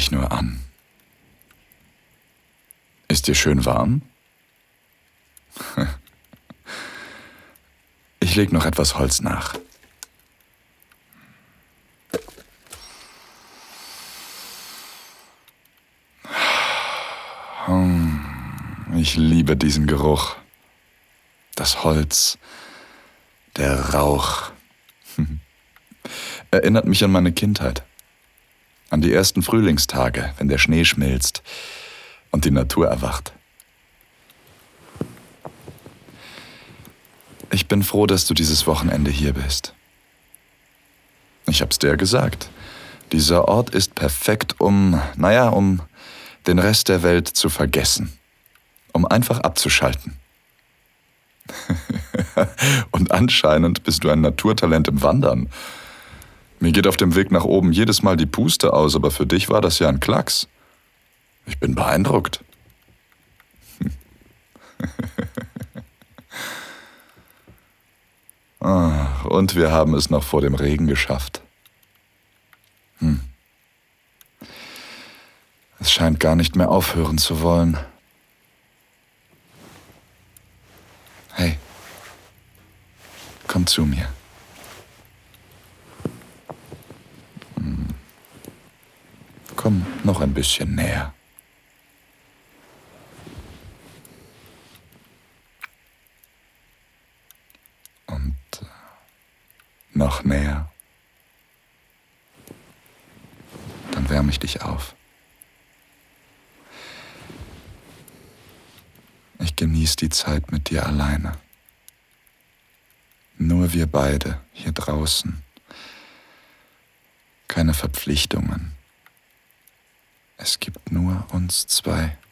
Dich nur an. Ist dir schön warm? Ich leg noch etwas Holz nach. Hm, ich liebe diesen Geruch. Das Holz, der Rauch. Erinnert mich an meine Kindheit. An die ersten Frühlingstage, wenn der Schnee schmilzt und die Natur erwacht. Ich bin froh, dass du dieses Wochenende hier bist. Ich hab's dir gesagt. Dieser Ort ist perfekt, um, naja, um den Rest der Welt zu vergessen. Um einfach abzuschalten. Und anscheinend bist du ein Naturtalent im Wandern. Mir geht auf dem Weg nach oben jedes Mal die Puste aus, aber für dich war das ja ein Klacks. Ich bin beeindruckt. Und wir haben es noch vor dem Regen geschafft. Hm. Es scheint gar nicht mehr aufhören zu wollen. Hey, komm zu mir. Komm noch ein bisschen näher. noch näher. Dann wärme ich dich auf. Ich genieße die Zeit mit dir alleine. Nur wir beide hier draußen. Keine Verpflichtungen. Es gibt nur uns zwei.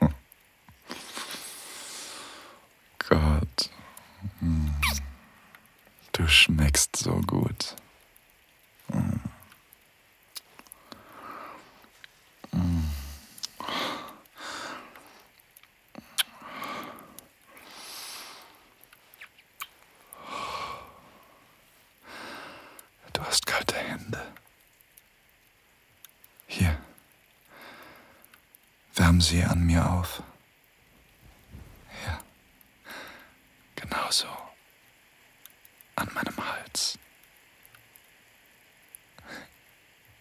Du schmeckst so gut. Du hast kalte Hände. Hier. Wärm sie an mir auf. Ja. Genau so an meinem Hals.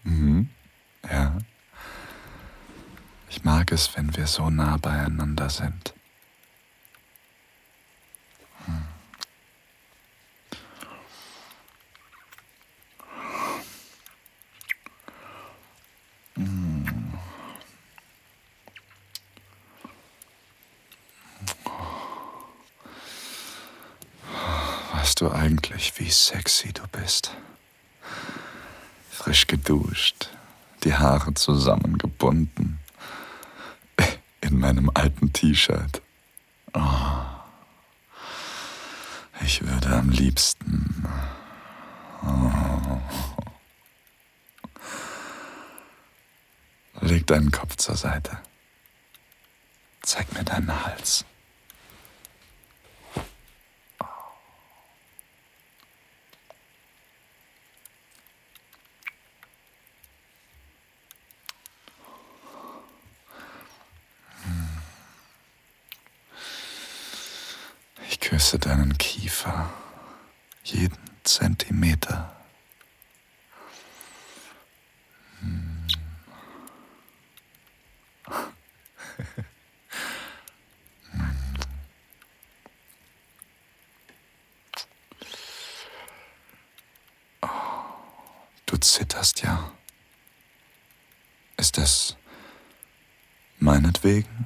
Mhm. Ja. Ich mag es, wenn wir so nah beieinander sind. Hm. Weißt du eigentlich, wie sexy du bist? Frisch geduscht, die Haare zusammengebunden, in meinem alten T-Shirt. Oh, ich würde am liebsten. Oh. Leg deinen Kopf zur Seite. Zeig mir deinen Hals. Küsse deinen Kiefer, jeden Zentimeter. Hm. du zitterst ja. Ist das meinetwegen?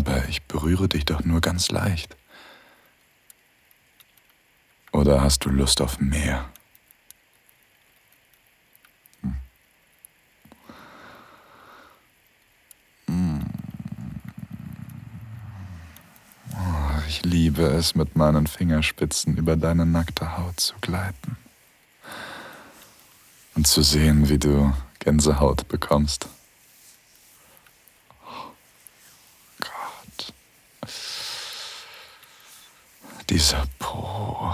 Aber ich berühre dich doch nur ganz leicht. Oder hast du Lust auf mehr? Hm. ich liebe es, mit meinen Fingerspitzen über deine nackte Haut zu gleiten. und zu sehen, wie du Gänsehaut bekommst. Dieser Po.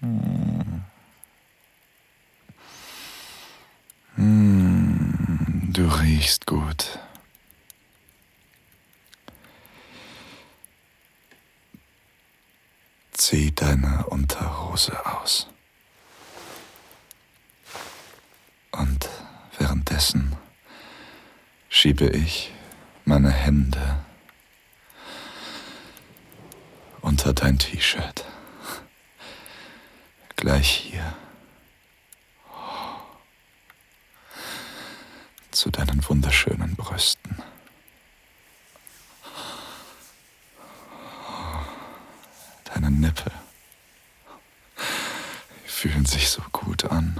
Hm. Hm, du riechst gut. Zieh deine Unterhose aus. Und währenddessen schiebe ich meine Hände unter dein T-Shirt. Gleich hier. Zu deinen wunderschönen Brüsten. Deine Nippel fühlen sich so gut an.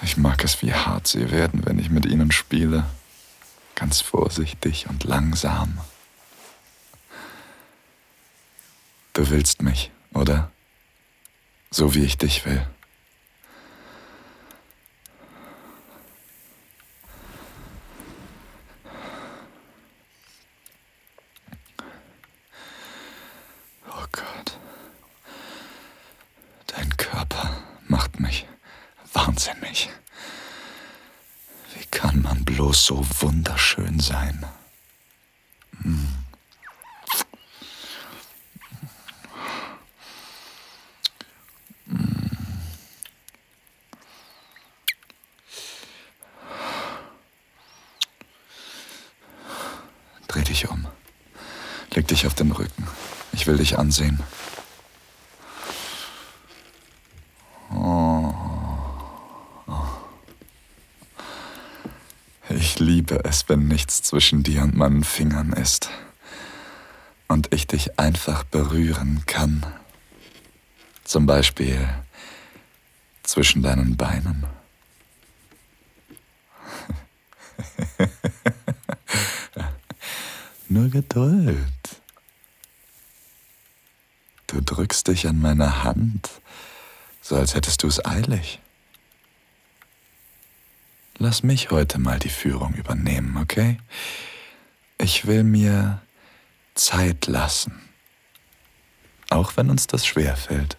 Ich mag es, wie hart sie werden, wenn ich mit ihnen spiele. Ganz vorsichtig und langsam. Du willst mich, oder? So wie ich dich will. Oh Gott. Dein Körper macht mich wahnsinnig. Wie kann man bloß so wunderschön sein? Dich um. Leg dich auf den Rücken. Ich will dich ansehen. Oh. Ich liebe es, wenn nichts zwischen dir und meinen Fingern ist. Und ich dich einfach berühren kann. Zum Beispiel zwischen deinen Beinen. Nur Geduld. Du drückst dich an meine Hand, so als hättest du es eilig. Lass mich heute mal die Führung übernehmen, okay? Ich will mir Zeit lassen, auch wenn uns das schwer fällt.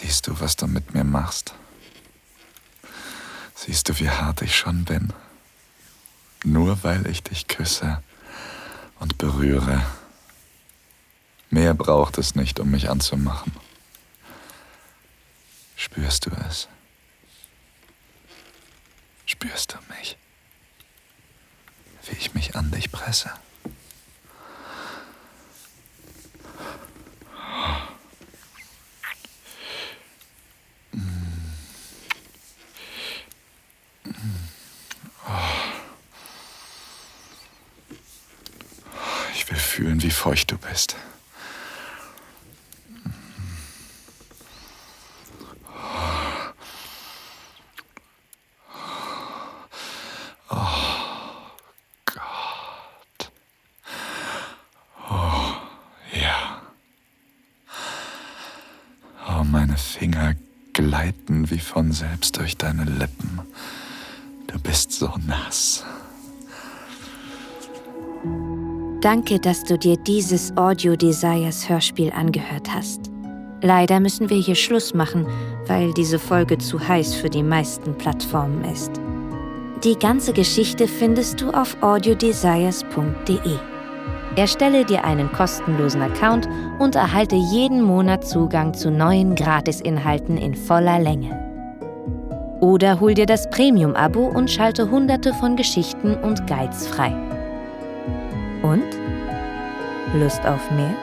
Siehst du, was du mit mir machst? Siehst du, wie hart ich schon bin? Nur weil ich dich küsse und berühre. Mehr braucht es nicht, um mich anzumachen. Spürst du es? Spürst du mich? Wie ich mich an dich presse? Ich will fühlen, wie feucht du bist. Oh. Oh. Oh, meine Finger gleiten wie von selbst durch deine Lippen. Du bist so nass. Danke, dass du dir dieses Audio Desires Hörspiel angehört hast. Leider müssen wir hier Schluss machen, weil diese Folge zu heiß für die meisten Plattformen ist. Die ganze Geschichte findest du auf audiodesires.de. Erstelle dir einen kostenlosen Account und erhalte jeden Monat Zugang zu neuen Gratisinhalten in voller Länge. Oder hol dir das Premium-Abo und schalte hunderte von Geschichten und Guides frei. Und? Lust auf mehr?